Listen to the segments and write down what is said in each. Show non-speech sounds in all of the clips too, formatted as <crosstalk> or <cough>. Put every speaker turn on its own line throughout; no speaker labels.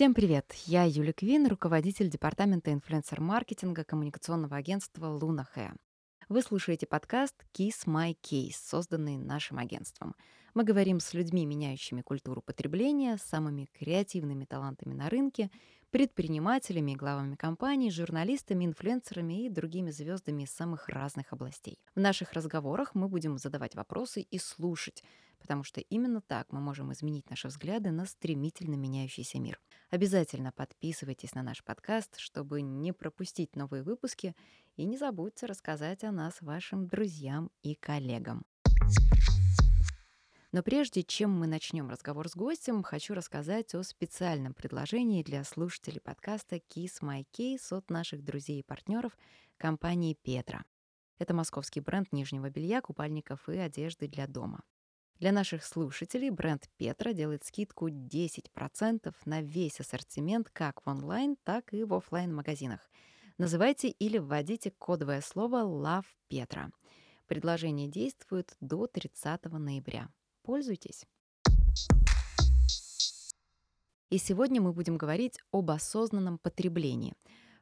Всем привет! Я Юля Квин, руководитель департамента инфлюенсер-маркетинга коммуникационного агентства Луна Хэ. Вы слушаете подкаст Kiss My Case, созданный нашим агентством. Мы говорим с людьми, меняющими культуру потребления, самыми креативными талантами на рынке, предпринимателями главами компаний, журналистами, инфлюенсерами и другими звездами из самых разных областей. В наших разговорах мы будем задавать вопросы и слушать, потому что именно так мы можем изменить наши взгляды на стремительно меняющийся мир. Обязательно подписывайтесь на наш подкаст, чтобы не пропустить новые выпуски, и не забудьте рассказать о нас вашим друзьям и коллегам. Но прежде чем мы начнем разговор с гостем, хочу рассказать о специальном предложении для слушателей подкаста Kiss My Case от наших друзей и партнеров компании Петра. Это московский бренд нижнего белья, купальников и одежды для дома. Для наших слушателей бренд Петра делает скидку 10% на весь ассортимент как в онлайн, так и в офлайн магазинах Называйте или вводите кодовое слово Love Петра. Предложение действует до 30 ноября. Пользуйтесь. И сегодня мы будем говорить об осознанном потреблении.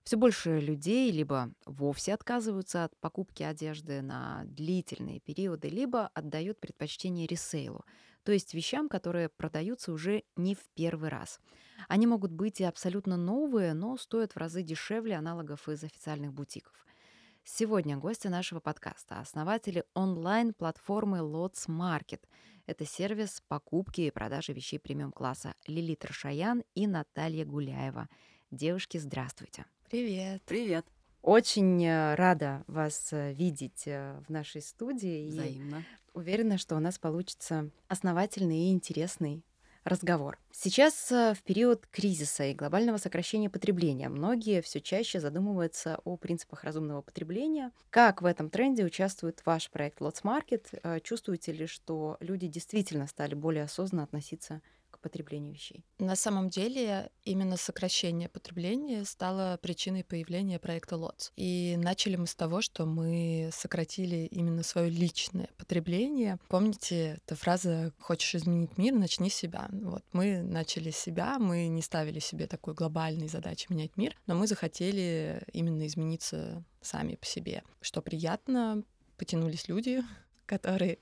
Все больше людей либо вовсе отказываются от покупки одежды на длительные периоды, либо отдают предпочтение ресейлу, то есть вещам, которые продаются уже не в первый раз. Они могут быть и абсолютно новые, но стоят в разы дешевле аналогов из официальных бутиков. Сегодня гости нашего подкаста — основатели онлайн-платформы Lots Market. Это сервис покупки и продажи вещей премиум-класса Лилит Рашаян и Наталья Гуляева. Девушки, здравствуйте.
Привет.
Привет.
Очень э, рада вас э, видеть э, в нашей студии.
Взаимно.
И уверена, что у нас получится основательный и интересный разговор. Сейчас э, в период кризиса и глобального сокращения потребления многие все чаще задумываются о принципах разумного потребления. Как в этом тренде участвует ваш проект Lots Market? Э, чувствуете ли, что люди действительно стали более осознанно относиться потреблению вещей.
На самом деле именно сокращение потребления стало причиной появления проекта ЛОЦ. И начали мы с того, что мы сократили именно свое личное потребление. Помните, эта фраза «хочешь изменить мир, начни себя». Вот мы начали с себя, мы не ставили себе такой глобальной задачи менять мир, но мы захотели именно измениться сами по себе. Что приятно, потянулись люди, <laughs> которые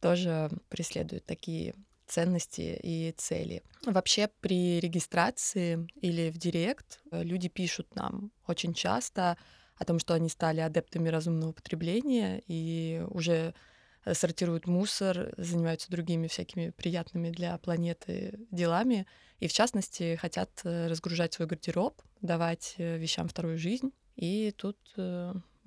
тоже преследуют такие ценности и цели. Вообще при регистрации или в директ э, люди пишут нам очень часто о том, что они стали адептами разумного потребления и уже э, сортируют мусор, занимаются другими всякими приятными для планеты делами. И в частности хотят э, разгружать свой гардероб, давать вещам вторую жизнь. И тут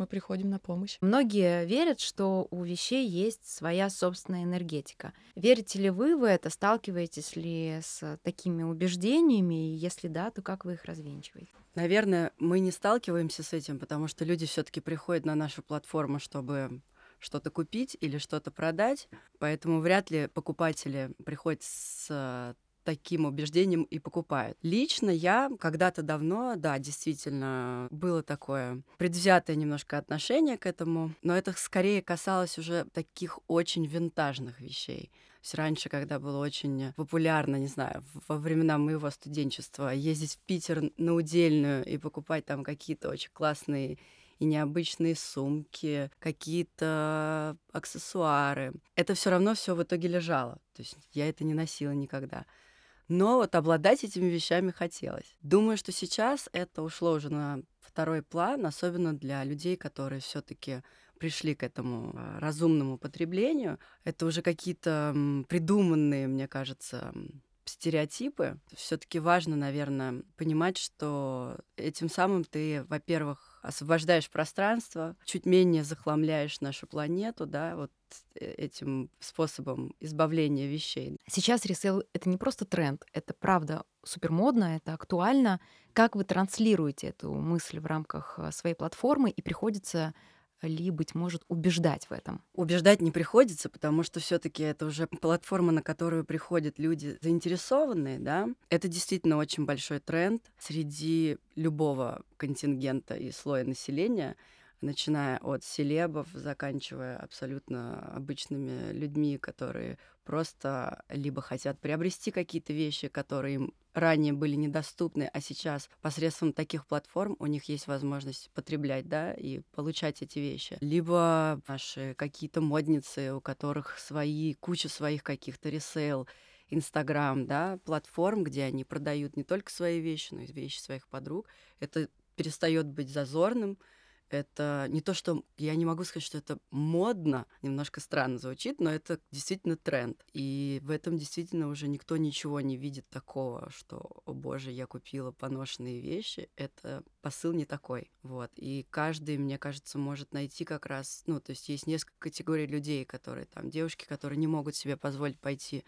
мы приходим на помощь.
Многие верят, что у вещей есть своя собственная энергетика. Верите ли вы в это? Сталкиваетесь ли с такими убеждениями? И если да, то как вы их развенчиваете?
Наверное, мы не сталкиваемся с этим, потому что люди все-таки приходят на нашу платформу, чтобы что-то купить или что-то продать, поэтому вряд ли покупатели приходят с таким убеждением и покупают. Лично я когда-то давно, да, действительно, было такое предвзятое немножко отношение к этому, но это скорее касалось уже таких очень винтажных вещей. Есть раньше, когда было очень популярно, не знаю, во времена моего студенчества, ездить в Питер на удельную и покупать там какие-то очень классные и необычные сумки, какие-то аксессуары. Это все равно все в итоге лежало. То есть я это не носила никогда но вот обладать этими вещами хотелось. Думаю, что сейчас это ушло уже на второй план, особенно для людей, которые все-таки пришли к этому а, разумному потреблению. Это уже какие-то придуманные, мне кажется, стереотипы. Все-таки важно, наверное, понимать, что этим самым ты, во-первых, освобождаешь пространство, чуть менее захламляешь нашу планету, да, вот э, этим способом избавления вещей.
Сейчас ресейл — это не просто тренд, это правда супер модно, это актуально. Как вы транслируете эту мысль в рамках э, своей платформы и приходится ли, быть может, убеждать в этом?
Убеждать не приходится, потому что все таки это уже платформа, на которую приходят люди заинтересованные, да. Это действительно очень большой тренд среди любого контингента и слоя населения начиная от селебов, заканчивая абсолютно обычными людьми, которые просто либо хотят приобрести какие-то вещи, которые им ранее были недоступны, а сейчас посредством таких платформ у них есть возможность потреблять, да, и получать эти вещи. Либо наши какие-то модницы, у которых свои, куча своих каких-то ресейл, Инстаграм, да, платформ, где они продают не только свои вещи, но и вещи своих подруг. Это перестает быть зазорным, это не то, что я не могу сказать, что это модно, немножко странно звучит, но это действительно тренд. И в этом действительно уже никто ничего не видит такого, что, о боже, я купила поношенные вещи. Это посыл не такой. Вот. И каждый, мне кажется, может найти как раз, ну, то есть есть несколько категорий людей, которые там, девушки, которые не могут себе позволить пойти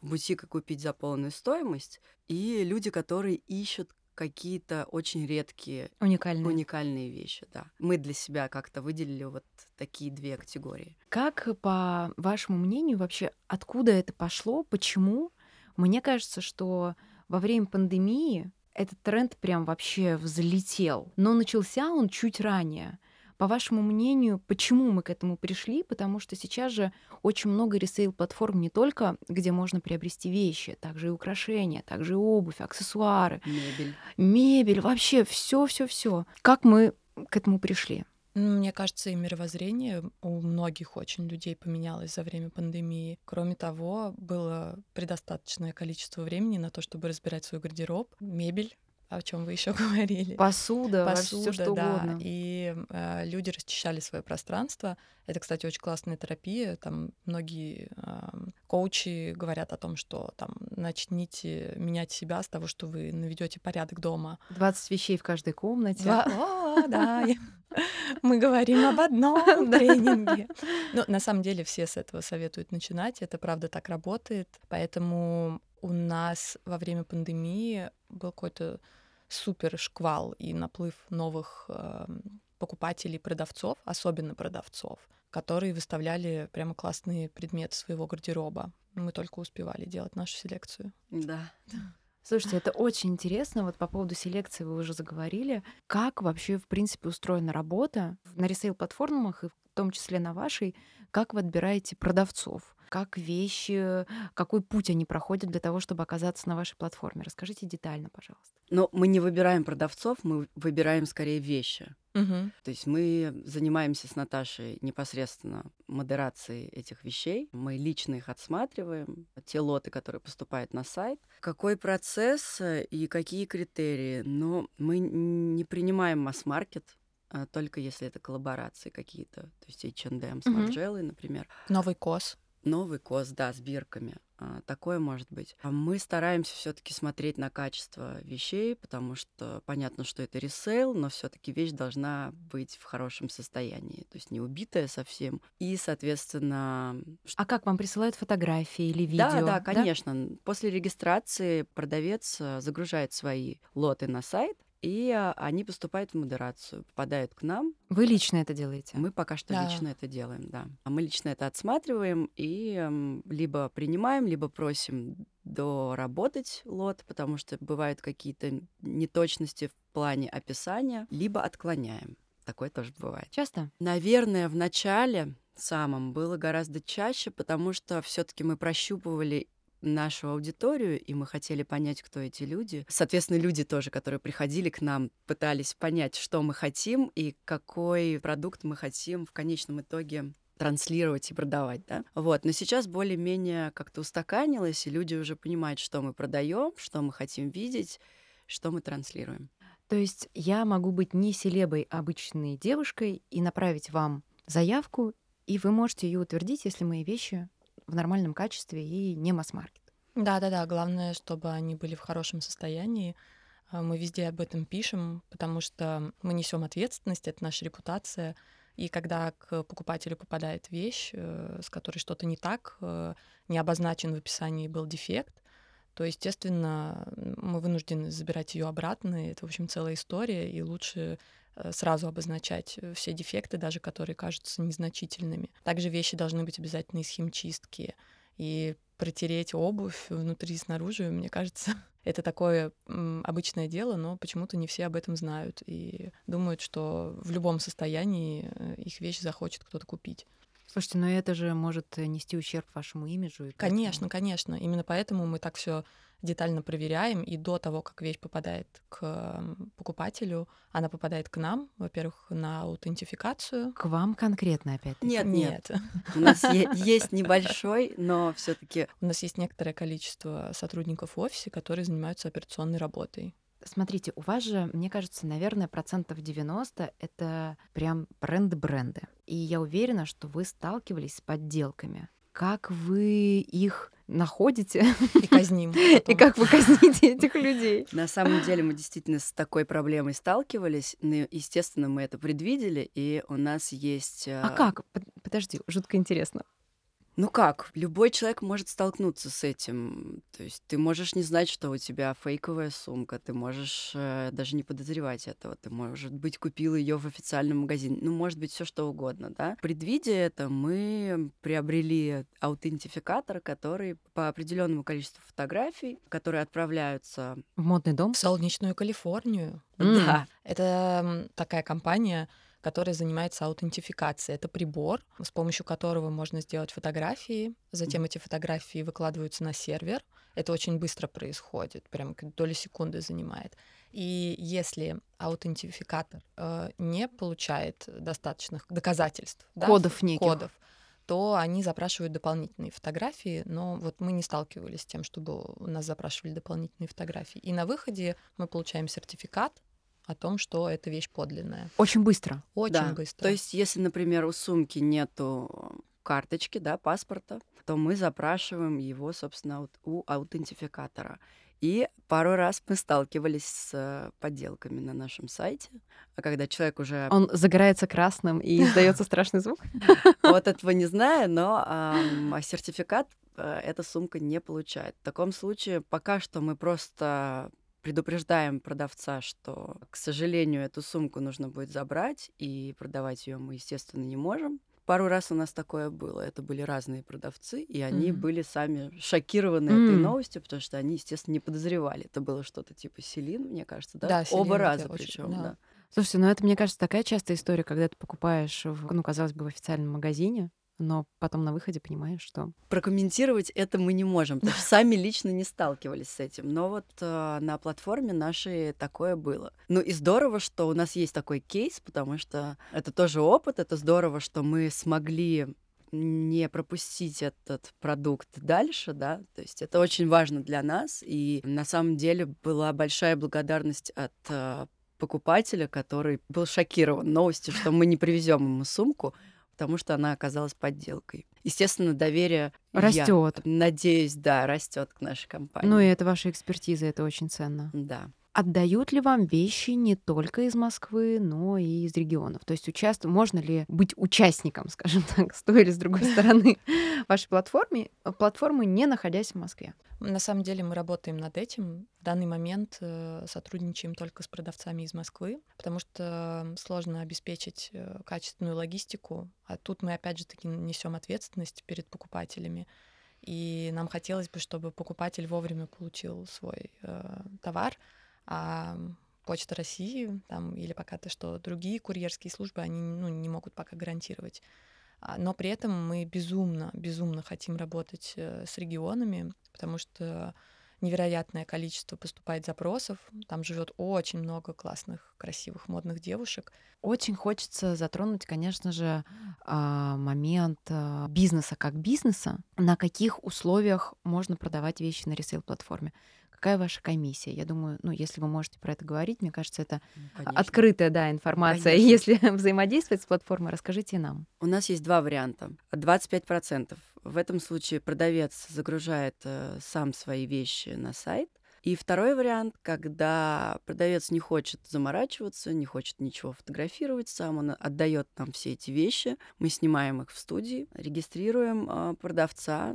в бутик и купить за полную стоимость, и люди, которые ищут какие-то очень редкие,
уникальные.
уникальные вещи, да. Мы для себя как-то выделили вот такие две категории.
Как, по вашему мнению, вообще откуда это пошло, почему? Мне кажется, что во время пандемии этот тренд прям вообще взлетел, но начался он чуть ранее. По вашему мнению, почему мы к этому пришли? Потому что сейчас же очень много ресейл-платформ не только, где можно приобрести вещи, также и украшения, также и обувь, аксессуары.
Мебель.
Мебель, вообще все, все, все. Как мы к этому пришли?
Мне кажется, и мировоззрение у многих очень людей поменялось за время пандемии. Кроме того, было предостаточное количество времени на то, чтобы разбирать свой гардероб, мебель, о чем вы еще <laughs> говорили.
Посуда, Посуда все что
да.
угодно.
И э, люди расчищали свое пространство. Это, кстати, очень классная терапия. Там многие э, коучи говорят о том, что там начните менять себя с того, что вы наведете порядок дома.
20 вещей в каждой комнате.
Два... О, да. <laughs> Мы говорим об одном <laughs> тренинге. Но на самом деле все с этого советуют начинать. Это правда так работает. Поэтому у нас во время пандемии был какой-то супер шквал и наплыв новых э, покупателей, продавцов, особенно продавцов, которые выставляли прямо классные предметы своего гардероба. Мы только успевали делать нашу селекцию.
Да.
Слушайте, это очень интересно. Вот по поводу селекции вы уже заговорили. Как вообще, в принципе, устроена работа на ресейл-платформах, и в том числе на вашей? Как вы отбираете продавцов? Как вещи, какой путь они проходят для того, чтобы оказаться на вашей платформе. Расскажите детально, пожалуйста.
Но мы не выбираем продавцов, мы выбираем скорее вещи.
Угу.
То есть мы занимаемся с Наташей непосредственно модерацией этих вещей. Мы лично их отсматриваем, те лоты, которые поступают на сайт. Какой процесс э, и какие критерии? Но мы не принимаем масс-маркет, а только если это коллаборации какие-то, то есть H&M с Марджеллой, угу. например.
Новый COS.
Новый COS, да, с бирками. А, такое может быть. А мы стараемся все-таки смотреть на качество вещей, потому что понятно, что это ресейл, но все-таки вещь должна быть в хорошем состоянии, то есть не убитая совсем. И, соответственно...
А как вам присылают фотографии или видео?
Да, да, конечно. Да? После регистрации продавец э, загружает свои лоты на сайт, и а, они поступают в модерацию, попадают к нам.
Вы лично это делаете?
Мы пока что да. лично это делаем, да. А мы лично это отсматриваем и либо принимаем, либо просим доработать лот, потому что бывают какие-то неточности в плане описания, либо отклоняем. Такое тоже бывает.
Часто?
Наверное, в начале самом было гораздо чаще, потому что все-таки мы прощупывали нашу аудиторию, и мы хотели понять, кто эти люди. Соответственно, люди тоже, которые приходили к нам, пытались понять, что мы хотим и какой продукт мы хотим в конечном итоге транслировать и продавать, да. Вот, но сейчас более-менее как-то устаканилось, и люди уже понимают, что мы продаем, что мы хотим видеть, что мы транслируем.
То есть я могу быть не селебой, а обычной девушкой и направить вам заявку, и вы можете ее утвердить, если мои вещи в нормальном качестве и не масс-маркет.
Да-да-да, главное, чтобы они были в хорошем состоянии. А, мы везде об этом пишем, потому что мы несем ответственность, это наша репутация. И когда к покупателю попадает вещь, э, с которой что-то не так, э, не обозначен в описании был дефект, то, естественно, мы вынуждены забирать ее обратно. Это, в общем, целая история, и лучше сразу обозначать все дефекты, даже которые кажутся незначительными. Также вещи должны быть обязательно из химчистки. И протереть обувь внутри и снаружи, мне кажется, <laughs> Это такое обычное дело, но почему-то не все об этом знают и думают, что в любом состоянии э, их вещь захочет кто-то купить.
Слушайте, но это же может нести ущерб вашему имиджу. и поэтому-
Конечно, конечно. Именно поэтому мы так все детально проверяем, и до того, как вещь попадает к покупателю, она попадает к нам, во-первых, на аутентификацию.
К вам конкретно опять?
Нет, нет.
Нет.
У нас <laughs> есть небольшой, но все-таки
У нас есть некоторое количество сотрудников в офисе, которые занимаются операционной работой.
Смотрите, у вас же, мне кажется, наверное, процентов 90 — это прям бренды-бренды. И я уверена, что вы сталкивались с подделками. Как вы их находите
И казним. <laughs>
и
потом.
как вы казните этих людей?
на самом деле мы действительно с такой проблемой сталкивались. но, естественно, мы это предвидели, и у нас есть...
А
э,
как? Под- Подожди, жутко интересно.
Ну как, любой человек может столкнуться с этим. То есть ты можешь не знать, что у тебя фейковая сумка, ты можешь э, даже не подозревать этого, ты, может быть, купил ее в официальном магазине, ну, может быть, все что угодно, да. Предвидя это, мы приобрели аутентификатор, который по определенному количеству фотографий, которые отправляются,
В модный дом?
В солнечную Калифорнию.
М.
да,
Это такая компания, которая занимается аутентификацией. Это прибор, с помощью которого можно сделать фотографии. Затем эти фотографии выкладываются на сервер. Это очень быстро происходит, прям доли секунды занимает. И если аутентификатор э, не получает достаточных доказательств, да,
Кодов неких.
кодов, то они запрашивают дополнительные фотографии, но вот мы не сталкивались с тем, чтобы у нас запрашивали дополнительные фотографии. И на выходе мы получаем сертификат о том, что эта вещь подлинная.
Очень быстро.
Очень
да.
быстро.
То есть, если, например, у сумки нету карточки, да, паспорта, то мы запрашиваем его, собственно, у аутентификатора. И пару раз мы сталкивались с подделками на нашем сайте. А когда человек уже
Он загорается красным и <laughs> издается страшный звук.
вот этого не знаю, но а сертификат э, эта сумка не получает. В таком случае пока что мы просто предупреждаем продавца, что, к сожалению, эту сумку нужно будет забрать, и продавать ее мы, естественно, не можем. Пару раз у нас такое было. Это были разные продавцы, и они
Мгм.
были сами шокированы этой
М.
новостью, потому что они, естественно, не подозревали. Это было что-то типа Селин, мне кажется, да?
Да,
Оба раза причем,
да.
да.
Слушайте, ну это, мне кажется, такая частая история, когда ты покупаешь, в, ну, казалось бы, в официальном магазине, но потом на выходе понимаешь, что
прокомментировать это мы не можем, потому что сами лично не сталкивались с этим. Но вот э, на платформе нашей такое было. Ну и здорово, что у нас есть такой кейс, потому что это тоже опыт, это здорово, что мы смогли не пропустить этот продукт дальше, да, то есть это очень важно для нас, и на самом деле была большая благодарность от э, покупателя, который был шокирован новостью, что мы не привезем ему сумку, потому что она оказалась подделкой. Естественно, доверие
растет.
надеюсь, да, растет к нашей компании.
Ну и это ваша экспертиза, это очень ценно.
Да.
Отдают ли вам вещи не только из Москвы, но и из регионов? То есть участв... можно ли быть участником, <laughs> скажем так, с той или с другой стороны <laughs> вашей платформы, платформы, не находясь в Москве?
На самом деле мы работаем над этим. В данный момент э, сотрудничаем только с продавцами из Москвы, потому что сложно обеспечить э, качественную логистику. А тут мы опять же таки несем ответственность перед покупателями. И нам хотелось бы, чтобы покупатель вовремя получил свой э, товар, а Почта России там, или пока-то что другие курьерские службы, они ну, не могут пока гарантировать. А, Но при этом мы безумно, безумно хотим работать э, с регионами, потому что невероятное количество поступает запросов. Там живет очень много классных, красивых, модных девушек.
Очень хочется затронуть, конечно же, а, момент а, бизнеса как бизнеса. На каких условиях можно продавать вещи на ресейл-платформе? Какая ваша комиссия? Я думаю, ну, если вы можете про это говорить, мне кажется, это
конечно.
открытая, да, информация. <laughs>
Конечно.
Если <laughs> взаимодействовать с платформой, расскажите нам.
У нас есть два варианта. 25%. В этом случае продавец загружает э, сам свои вещи на сайт. И второй вариант, когда продавец не хочет заморачиваться, не хочет ничего фотографировать сам, он отдает нам все эти вещи, мы снимаем их в студии, регистрируем э, продавца,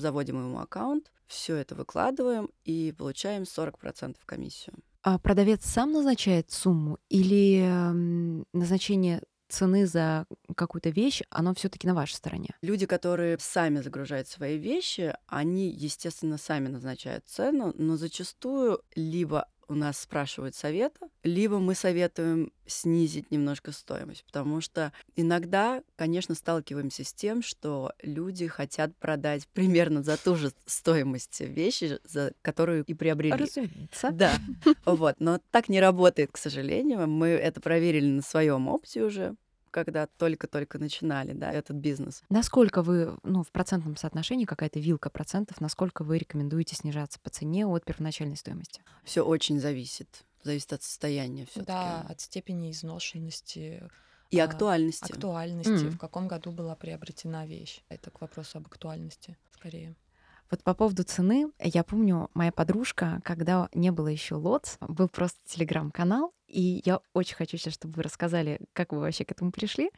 заводим ему аккаунт, все это выкладываем и получаем 40% комиссию.
А продавец сам назначает сумму или м, назначение цены за какую-то вещь, оно все таки на вашей стороне?
Люди, которые сами загружают свои вещи, они, естественно, сами назначают цену, но зачастую либо у нас спрашивают совета, либо мы советуем снизить немножко стоимость, потому что иногда, конечно, сталкиваемся с тем, что люди хотят продать примерно за ту же стоимость вещи, за которую и приобрели.
Разумеется.
Да, вот, но так не работает, к сожалению. Мы это проверили на своем опыте уже, когда только-только начинали, да, этот бизнес.
Насколько вы, ну, в процентном соотношении какая-то вилка процентов, насколько вы рекомендуете снижаться по цене от первоначальной стоимости?
Все очень зависит. Зависит от состояния все
Да, от степени изношенности,
И
а,
актуальности.
актуальности,
Мгм.
в каком году была приобретена вещь. Это к вопросу об актуальности скорее.
Вот по поводу цены, я помню, моя подружка, когда не было еще лотс, был просто телеграм-канал, и я очень хочу сейчас, чтобы вы рассказали, как вы вообще к этому пришли.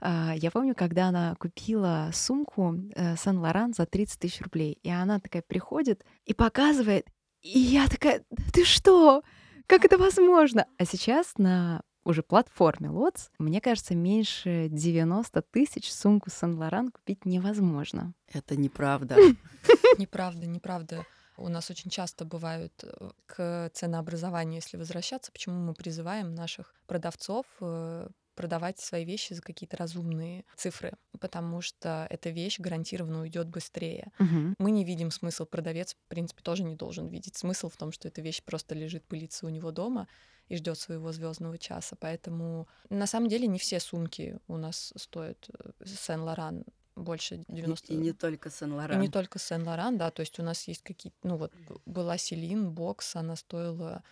А, Я помню, когда она купила сумку э, Сен-Лоран за 30 тысяч рублей, и она такая приходит и показывает, и я такая, «Да ты что? Как это возможно? А сейчас на уже платформе Лотс, мне кажется, меньше 90 тысяч сумку Сен-Лоран купить невозможно.
Это неправда. <laughs>
Неправда, неправда. У нас очень часто бывают э, к ценообразованию, если возвращаться, почему мы призываем наших продавцов э, продавать свои вещи за какие-то разумные цифры, потому что эта вещь гарантированно уйдет быстрее.
Мгм.
Мы не видим смысл, продавец, в принципе, тоже не должен видеть смысл в том, что эта вещь просто лежит, пылится у него дома и ждет своего звездного часа. Поэтому на самом деле не все сумки у нас стоят Сен-Лоран больше
И,
90
и не только
и
Сен-Лоран.
не только Сен-Лоран, да, то есть у нас есть какие-то, ну вот была Селин, бокс, она стоила,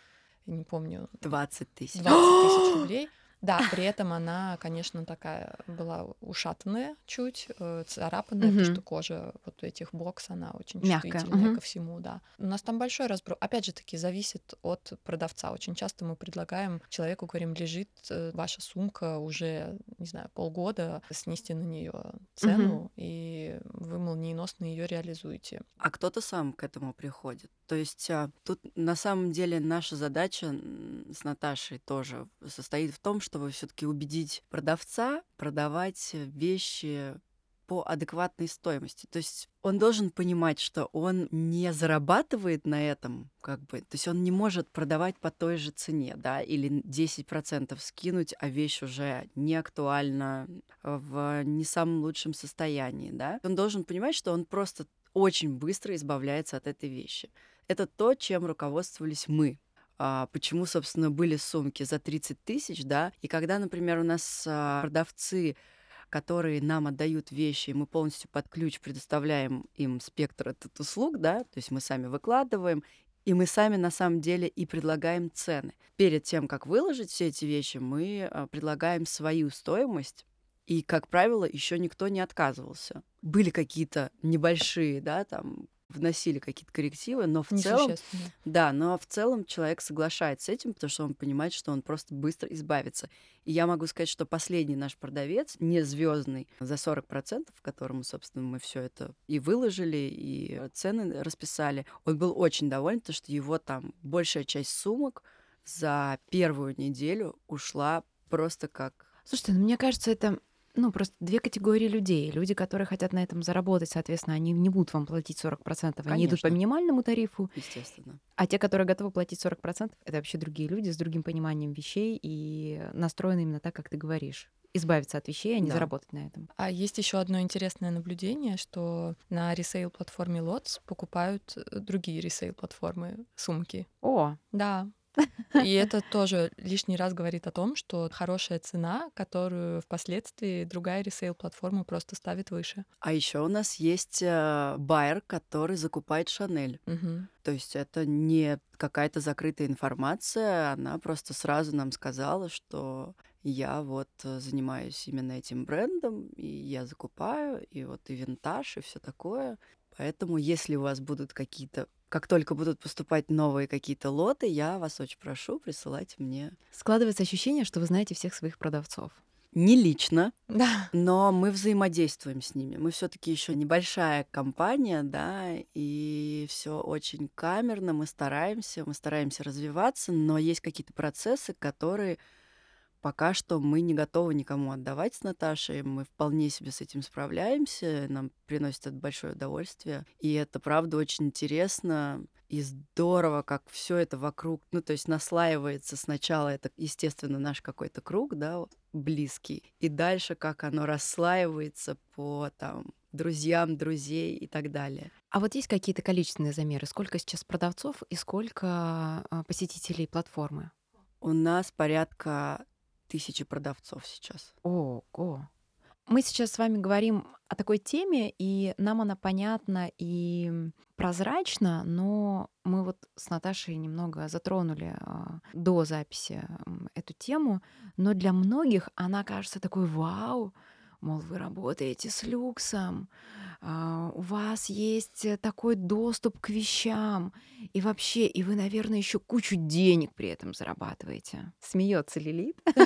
я не помню,
20 тысяч.
20 тысяч <gasps> рублей. Да, <laughs> при этом она, конечно, такая была ушатанная чуть, э, царапанная, потому
Мгм.
что кожа вот этих бокс, она очень
Мягкая,
чувствительная
мгм.
ко всему, да. У нас там большой разброс. Опять же таки, зависит от продавца. Очень часто мы предлагаем человеку, говорим, лежит э, ваша сумка уже, не знаю, полгода, снести на нее цену, и вы молниеносно ее реализуете.
А кто-то сам к этому приходит. То есть а, тут на самом деле наша задача с Наташей тоже состоит в том, чтобы все-таки убедить продавца продавать вещи по адекватной стоимости. То есть он должен понимать, что он не зарабатывает на этом, как бы, то есть он не может продавать по той же цене, да, или 10% скинуть, а вещь уже не актуальна, в не самом лучшем состоянии, да. Он должен понимать, что он просто очень быстро избавляется от этой вещи. Это то, чем руководствовались мы. А, почему, собственно, были сумки за 30 тысяч, да, и когда, например, у нас а, продавцы которые нам отдают вещи, и мы полностью под ключ предоставляем им спектр этот услуг, да, то есть мы сами выкладываем, и мы сами на самом деле и предлагаем цены. Перед тем, как выложить все эти вещи, мы а, предлагаем свою стоимость, и, как правило, еще никто не отказывался. Были какие-то небольшие, да, там вносили какие-то коррективы, но в целом, да, но в целом человек соглашается с этим, потому что он понимает, что он просто быстро избавится. И я могу сказать, что последний наш продавец, не звездный, за 40%, которому, собственно, мы все это и выложили, и цены расписали, он был очень доволен, потому что его там большая часть сумок за первую неделю ушла просто как
Слушайте, ну, мне кажется, это ну, просто две категории людей. Люди, которые хотят на этом заработать, соответственно, они не будут вам платить 40%, они идут по
Конечно.
минимальному тарифу.
естественно.
А те, которые готовы платить 40%, это вообще другие люди с другим пониманием вещей и настроены именно так, как ты говоришь. Избавиться от вещей, а не
Да.
заработать на этом.
А есть еще одно интересное наблюдение, что на ресейл-платформе Lots покупают э, другие ресейл-платформы сумки.
О,
Да. И это тоже лишний раз говорит о том, что хорошая цена, которую впоследствии другая ресейл-платформа просто ставит выше.
А еще у нас есть э, байер, который закупает Шанель.
Мгм.
То есть это не какая-то закрытая информация, она просто сразу нам сказала, что я вот э, занимаюсь именно этим брендом, и я закупаю, и вот и винтаж, и все такое. Поэтому, если у вас будут какие-то, как только будут поступать новые какие-то лоты, я вас очень прошу, присылайте мне.
складывается ощущение, что вы знаете всех своих продавцов.
Не лично, <laughs>
Да.
но мы взаимодействуем с ними. Мы все-таки еще небольшая компания, да, и все очень камерно. Мы стараемся, мы стараемся развиваться, но есть какие-то процессы, которые пока что мы не готовы никому отдавать с Наташей. Мы вполне себе с этим справляемся. Нам приносит это большое удовольствие. И это, правда, очень интересно и здорово, как все это вокруг, ну, то есть наслаивается сначала, это, естественно, наш какой-то круг, да, близкий, и дальше, как оно расслаивается по, там, друзьям, друзей и так далее.
А вот есть какие-то количественные замеры? Сколько сейчас продавцов и сколько а, посетителей платформы?
У нас порядка тысячи продавцов сейчас.
Ого! Мы сейчас с вами говорим о такой теме, и нам она понятна и прозрачна, но мы вот с Наташей немного затронули э, до записи эту тему, но для многих она кажется такой вау, мол, вы работаете с люксом, у вас есть такой доступ к вещам, и вообще, и вы, наверное, еще кучу денег при этом зарабатываете. Смеется Лилит. <laughs>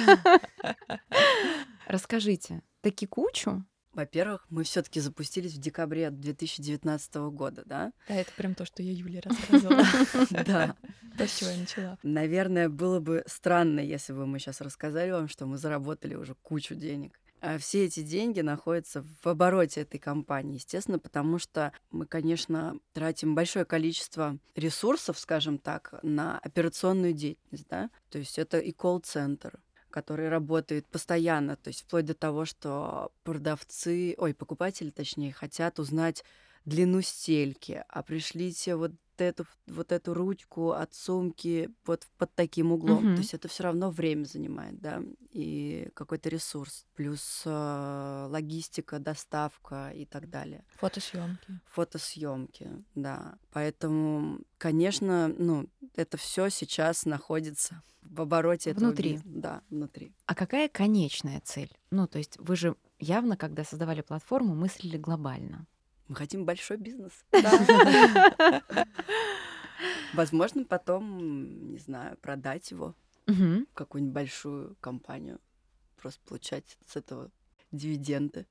Расскажите, таки кучу?
Во-первых, мы все-таки запустились в декабре 2019 года, да?
Да, это прям то, что я Юле рассказывала. <laughs>
Да. <laughs>
То, с чего я начала.
Наверное, было бы странно, если бы мы сейчас рассказали вам, что мы заработали уже кучу денег. А все эти деньги находятся в обороте этой компании, естественно, потому что мы, конечно, тратим большое количество ресурсов, скажем так, на операционную деятельность, да, то есть это и колл-центр, который работает постоянно, то есть вплоть до того, что продавцы, ой, покупатели, точнее, хотят узнать длину стельки, а пришлите вот эту, вот эту ручку от сумки вот под таким углом.
Мгм.
То есть это все равно время занимает, да, и какой-то ресурс, плюс э, логистика, доставка и так далее.
Фотосъемки.
Фотосъемки, да. Поэтому, конечно, ну, это все сейчас находится в обороте этого
Внутри.
Да, внутри.
А какая конечная цель? Ну, то есть вы же явно, когда создавали платформу, мыслили глобально.
Мы хотим большой бизнес. <laughs> <laughs> Возможно, потом, не знаю, продать его в какую-нибудь большую компанию, просто получать с этого дивиденды.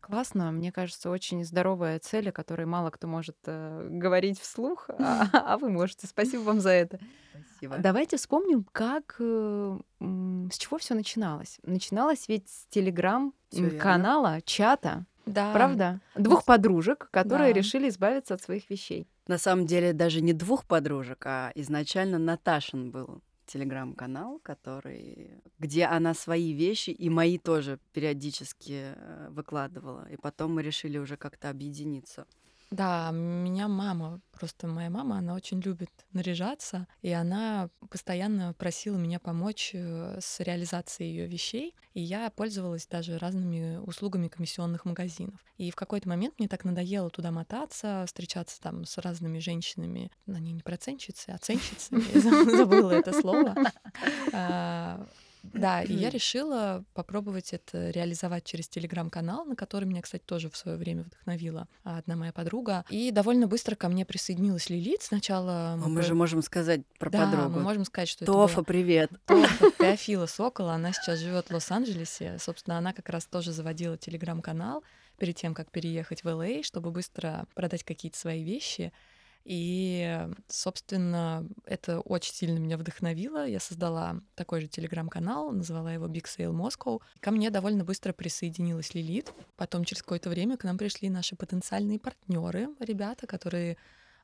Классно, мне кажется, очень здоровая цель, о которой мало кто может э, говорить вслух, <laughs> а, а вы можете. Спасибо вам за это.
Спасибо.
Давайте вспомним, как, э, с чего все начиналось. Начиналось ведь с телеграм-канала, чата,
Да.
правда? Двух подружек, которые
Да.
решили избавиться от своих вещей.
На самом деле даже не двух подружек, а изначально Наташин был телеграм-канал, который, где она свои вещи и мои тоже периодически э, выкладывала. И потом мы решили уже как-то объединиться.
Да, меня мама, просто моя мама, она очень любит наряжаться, и она постоянно просила меня помочь э, с реализацией ее вещей, и я пользовалась даже разными услугами комиссионных магазинов. И в какой-то момент мне так надоело туда мотаться, встречаться там с разными женщинами, ну, они не проценщицы, а ценщицы, забыла это слово. <laughs> Да, и я решила попробовать это реализовать через телеграм-канал, на который меня, кстати, тоже в свое время вдохновила одна моя подруга. И довольно быстро ко мне присоединилась Лилит. Сначала
А
мы
мы же можем сказать про
да,
подругу.
мы можем сказать, что это
Тофа,
была
привет.
Тофа <laughs> Теофила Сокола. Она сейчас живет в Лос-Анджелесе. Собственно, она как раз тоже заводила телеграм-канал перед тем, как переехать в ЛА, чтобы быстро продать какие-то свои вещи. И, собственно, это очень сильно меня вдохновило. Я создала такой же телеграм-канал, назвала его Big Sale Moscow. Ко мне довольно быстро присоединилась Лилит. Потом через какое-то время к нам пришли наши потенциальные партнеры, ребята, которые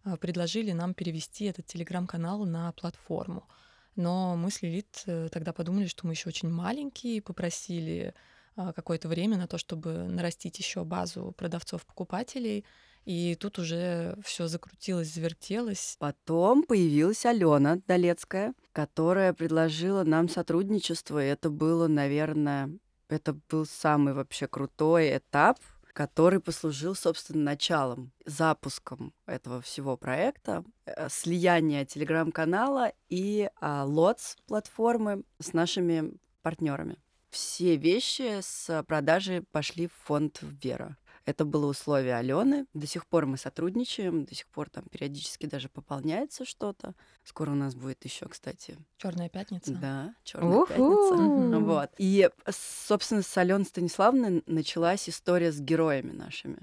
а, предложили нам перевести этот телеграм-канал на платформу. Но мы с Лилит э, тогда подумали, что мы еще очень маленькие, попросили а, какое-то время на то, чтобы нарастить еще базу продавцов-покупателей. И тут уже все закрутилось, завертелось.
Потом появилась Алена Долецкая, которая предложила нам сотрудничество. И это было, наверное, это был самый вообще крутой этап, который послужил, собственно, началом, запуском этого всего проекта, э, слияния телеграм-канала и а, лотс платформы с нашими партнерами. Все вещи с продажи пошли в фонд Вера. Это было условие Алены. До сих пор мы сотрудничаем, до сих пор там периодически даже пополняется что-то. Скоро у нас будет еще, кстати.
Черная пятница.
Да, черная пятница. Вот. И, собственно, с Аленой Станиславной началась история с героями нашими.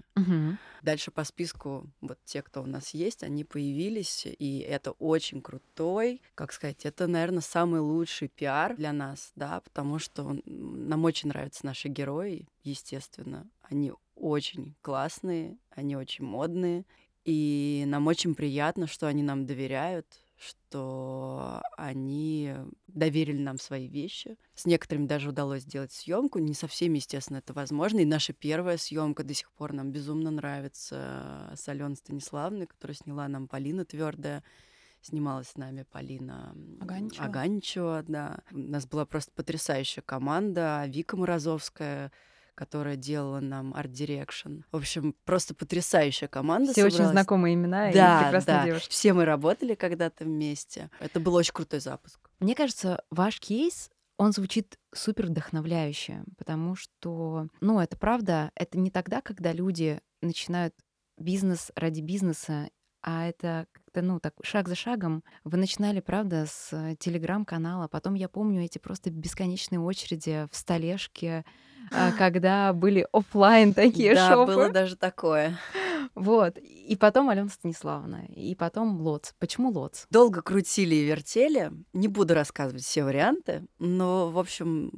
Дальше по списку вот те, кто у нас есть, они появились, и это очень крутой, как сказать, это, наверное, самый лучший пиар для нас, да, потому что нам очень нравятся наши герои, естественно. Они очень классные, они очень модные, и нам очень приятно, что они нам доверяют, что они доверили нам свои вещи. С некоторыми даже удалось сделать съемку. Не со всеми, естественно, это возможно. И наша первая съемка до сих пор нам безумно нравится с Аленой Станиславной, которую сняла нам Полина Твердая. Снималась с нами Полина
Аганчева.
Аганчева, да. У нас была просто потрясающая команда. Вика Морозовская, которая делала нам Art Direction. В общем, просто потрясающая команда
Все
собралась.
очень знакомые имена
да,
и прекрасные
да.
девушки.
Все мы работали когда-то вместе. Это был очень крутой запуск.
Мне кажется, ваш кейс он звучит супер вдохновляюще, потому что, ну, это правда, это не тогда, когда люди начинают бизнес ради бизнеса, а это как-то, ну, так, шаг за шагом. Вы начинали, правда, с телеграм-канала, потом я помню эти просто бесконечные очереди в столешке, а, <gasps> когда были офлайн такие
да,
шопы.
было даже такое. <laughs>
Вот. И потом Алена Станиславовна, и потом Lots. Почему Lots?
Долго крутили и вертели. Не буду рассказывать все варианты, но, в общем,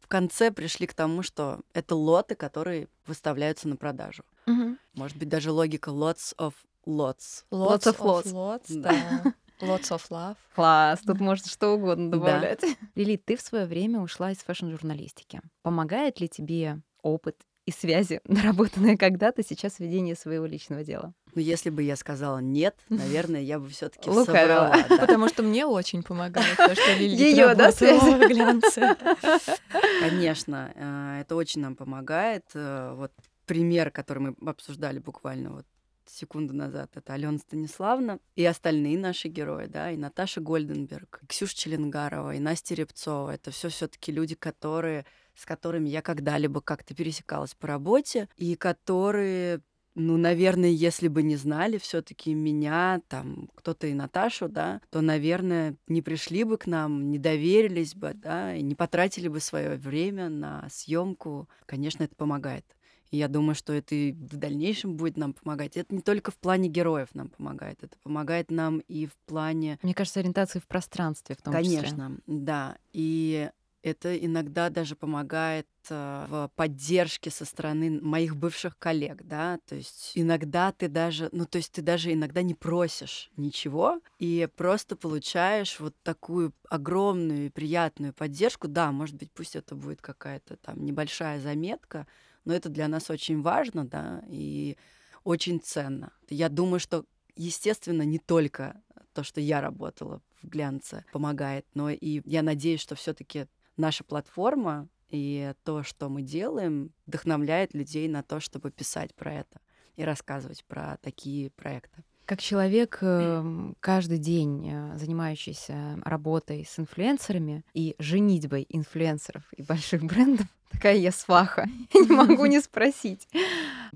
в конце пришли к тому, что это лоты, которые выставляются на продажу.
Угу.
Может быть, даже логика lots of lots.
Lots of lots.
lots,
Да. <laughs>
Lots of love.
Класс, тут можно что угодно
Да.
добавлять. <laughs> Лилит, ты в свое время ушла из fashion-журналистики. Помогает ли тебе опыт и связи, <laughs> наработанные когда-то, сейчас ведение своего личного дела?
Но если бы я сказала нет, наверное, я бы все-таки
Лукавила.
соврала. да.
Потому что мне очень помогает то, что Лилит
Её, да,
глянце.
Конечно, э, это очень нам помогает. Э, Вот пример, который мы обсуждали буквально вот секунду назад, это Алена Станиславна и остальные наши герои, да, и Наташа Гольденберг, и Ксюша Челенгарова, и Настя Репцова. Это все все-таки люди, которые с которыми я когда-либо как-то пересекалась по работе, и которые ну, наверное, если бы не знали все-таки меня, там, кто-то и Наташу, да, то, наверное, не пришли бы к нам, не доверились бы, да, и не потратили бы свое время на съемку. Конечно, это помогает. И я думаю, что это и в дальнейшем будет нам помогать. Это не только в плане героев нам помогает, это помогает нам и в плане...
Мне кажется, ориентации в пространстве в том числе.
Конечно, да. И это иногда даже помогает э, в поддержке со стороны моих бывших коллег, да, то есть иногда ты даже, ну, то есть ты даже иногда не просишь ничего и просто получаешь вот такую огромную и приятную поддержку, да, может быть, пусть это будет какая-то там небольшая заметка, но это для нас очень важно, да, и очень ценно. Я думаю, что, естественно, не только то, что я работала в глянце, помогает, но и я надеюсь, что все-таки наша платформа и то, что мы делаем, вдохновляет людей на то, чтобы писать про это и рассказывать про такие проекты.
Как человек, эм, каждый день э, занимающийся работой с инфлюенсерами и женитьбой инфлюенсеров и больших брендов, <laughs> такая я сваха, <laughs> я не могу не спросить.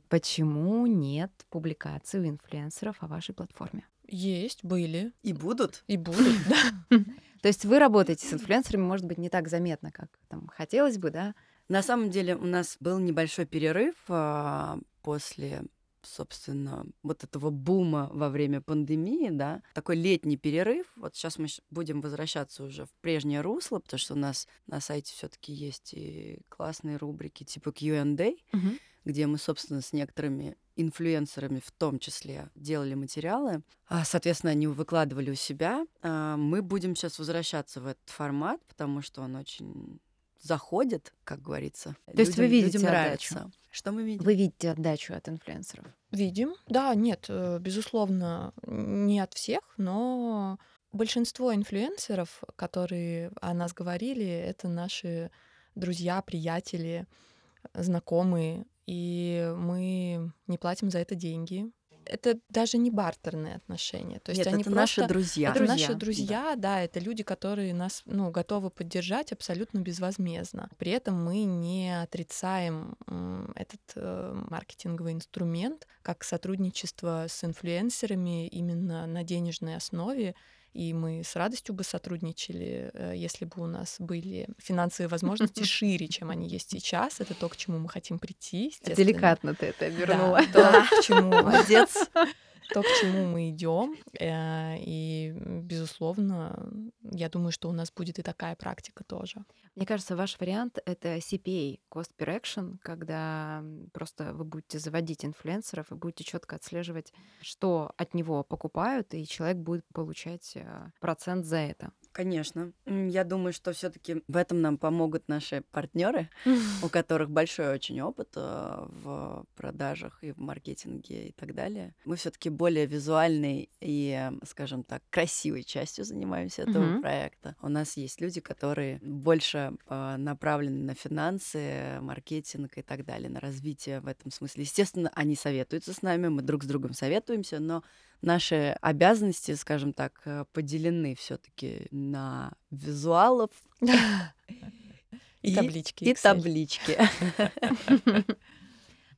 Почему нет публикаций у инфлюенсеров о вашей платформе?
Есть, были
И будут.
и будут, да. <laughs>
То есть вы работаете с инфлюенсерами, может быть, не так заметно, как там хотелось бы, да?
На самом деле у нас был небольшой перерыв а, после собственно, вот этого бума во время пандемии, да, такой летний перерыв. Вот сейчас мы будем возвращаться уже в прежнее русло, потому что у нас на сайте все-таки есть и классные рубрики типа Q&A, где мы, собственно, с некоторыми инфлюенсерами в том числе делали материалы. А, Соответственно, они выкладывали у себя. А, Мы будем сейчас возвращаться в этот формат, потому что он очень заходит, как говорится.
То есть вы видите
людям
отдачу?
нравится. Что мы видим?
Вы видите отдачу от инфлюенсеров?
Видим. Да, нет, э, безусловно, не от всех, но большинство инфлюенсеров, которые о нас говорили, это наши друзья, приятели, знакомые, и мы не платим за это деньги. Это даже не бартерные отношения. То есть
Нет,
они
это
просто...
наши друзья.
Это
Друзья,
наши друзья, да. это люди, которые нас ну, готовы поддержать абсолютно безвозмездно. При этом мы не отрицаем этот э, маркетинговый инструмент как сотрудничество с инфлюенсерами именно на денежной основе и мы с радостью бы сотрудничали, э, если бы у нас были финансовые возможности <laughs> шире, чем они есть сейчас. Это то, к чему мы хотим прийти.
Деликатно ты это обернула.
Да, то, к <laughs> чему
Молодец.
То, к чему мы идем. Э, и, безусловно, я думаю, что у нас будет и такая практика тоже.
Мне кажется, ваш вариант — это CPA, Cost Per Action, когда просто вы будете заводить инфлюенсеров и будете четко отслеживать, что от него покупают, и человек будет получать э, процент за это.
Конечно. Я думаю, что все-таки в этом нам помогут наши партнеры, <laughs> у которых большой очень опыт э, в продажах и в маркетинге и так далее. Мы все-таки более визуальной и, скажем так, красивой частью занимаемся этого
Мгм.
проекта. У нас есть люди, которые больше э, направлены на финансы, маркетинг и так далее, на развитие в этом смысле. Естественно, они советуются с нами, мы друг с другом советуемся, но наши обязанности, скажем так, э, поделены все-таки на визуалов
И таблички
и
Excel.
таблички. <laughs>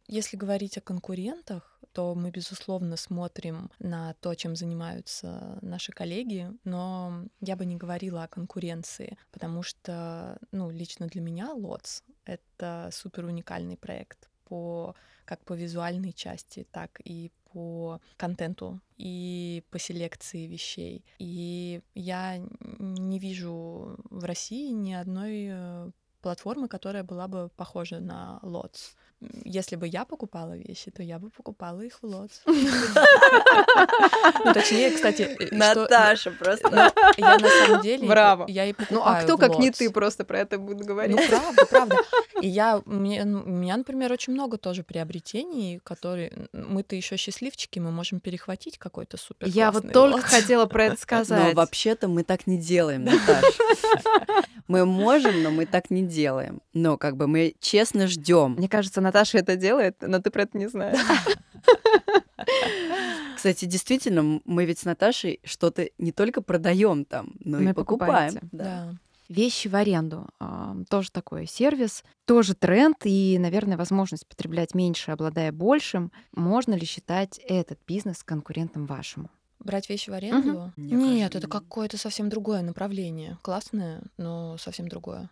Если говорить о конкурентах, то мы, безусловно, смотрим на то, чем занимаются наши коллеги, но я бы не говорила о конкуренции, потому что, ну, лично для меня ЛОЦ — это супер уникальный проект по как по визуальной части, так и по контенту и по селекции вещей. И я не вижу в России ни одной э, платформы, которая была бы похожа на Лотс. Если бы я покупала вещи, то я бы покупала их в Лотс. Ну, точнее, кстати, э, что-
Наташа просто.
ну, я на самом деле,
Браво.
я и
Ну,
покупаю
а кто, как не ты, просто про это будет говорить?
Ну, правда, правда. <laughs> И я, мне- у меня, например, очень много тоже приобретений, которые... Мы-то еще счастливчики, мы можем перехватить какой-то супер
Я вот только хотела про это <laughs>
Но
сказать.
вообще-то мы так не делаем, Наташа. <laughs> Мы можем, но мы так не делаем. Но как бы мы честно ждем.
Мне кажется, Наташа это делает, но ты про это не знаешь.
Кстати, действительно, мы ведь с Наташей что-то не только продаем там, но и покупаем. Да.
Да.
Вещи в аренду. а, Тоже такой сервис, тоже тренд и, наверное, возможность потреблять меньше, обладая большим. Можно ли считать этот бизнес конкурентом вашему?
Брать вещи в аренду?
Мне
Нет,
кажется,
это какое-то совсем другое направление. Классное, но совсем другое.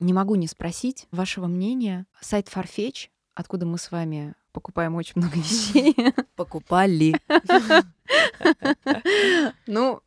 Не могу не спросить вашего мнения. Сайт Farfetch, откуда мы с вами покупаем очень много <laughs> вещей.
Покупали. <laughs>
Ну,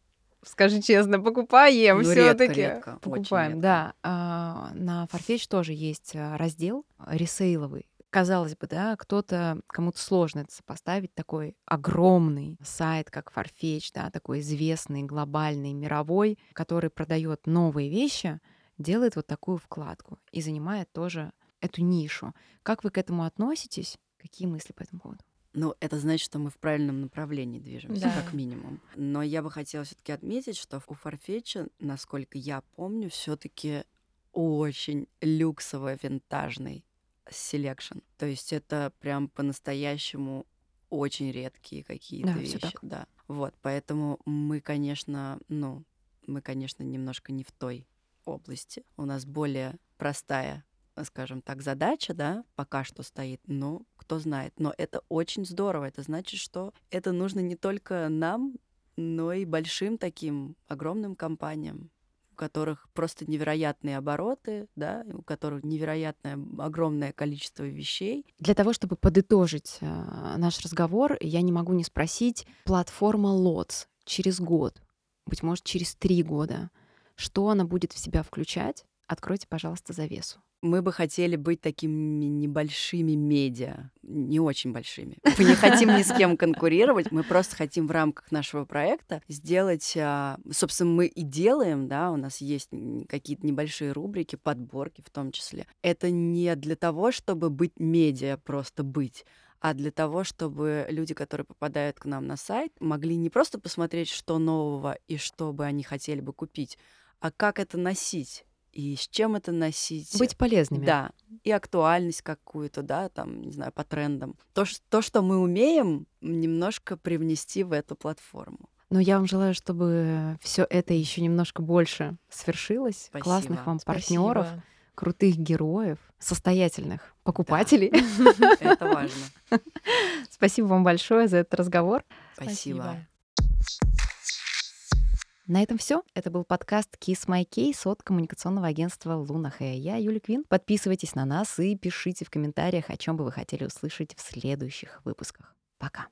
скажи честно, покупаем
Ну,
все
редко,
таки
редко, очень
Покупаем,
редко.
да. А, На Farfetch тоже есть а, раздел ресейловый. Казалось бы, да, кто-то, кому-то сложно это сопоставить, такой огромный сайт, как Farfetch, да, такой известный, глобальный, мировой, который продает новые вещи, делает вот такую вкладку и занимает тоже эту нишу. Как вы к этому относитесь? Какие мысли по этому поводу?
Ну, это значит, что мы в правильном направлении движемся,
Да.
как минимум. Но я бы хотела все-таки отметить, что у Farfetch, насколько я помню, все-таки очень люксово-винтажный selection. То есть это прям по-настоящему очень редкие какие-то
Да,
вещи.
так.
Да. Вот, поэтому мы, конечно, ну, мы, конечно, немножко не в той области. У нас более простая, скажем так, задача, да, пока что стоит. Но кто знает. Но это очень здорово. Это значит, что это нужно не только нам, но и большим таким огромным компаниям, у которых просто невероятные обороты, да, у которых невероятное огромное количество вещей.
Для того, чтобы подытожить э, наш разговор, я не могу не спросить, платформа LOTS через год, быть может, через три года, что она будет в себя включать? Откройте, пожалуйста, завесу.
Мы бы хотели быть такими небольшими медиа, не очень большими. <laughs> Мы не хотим ни с кем конкурировать, мы просто хотим в рамках нашего проекта сделать, а, собственно, мы и делаем, да, у нас есть какие-то небольшие рубрики, подборки в том числе. Это не для того, чтобы быть медиа, просто быть, а для того, чтобы люди, которые попадают к нам на сайт, могли не просто посмотреть, что нового и что бы они хотели бы купить, а как это носить и с чем это носить.
Быть полезными.
Да, и актуальность какую-то, да, там, не знаю, по трендам. То, ш- то что мы умеем, немножко привнести в эту платформу.
Но я вам желаю, чтобы все это еще немножко больше свершилось.
Спасибо.
Классных вам партнеров, крутых героев, состоятельных покупателей.
Это важно. <laughs>
Спасибо вам большое за этот разговор.
Спасибо.
На этом все. Это был подкаст Kiss My Case от коммуникационного агентства Луна Хэ. Я Юлия Квин. Подписывайтесь на нас и пишите в комментариях, о чем бы вы хотели услышать в следующих выпусках. Пока.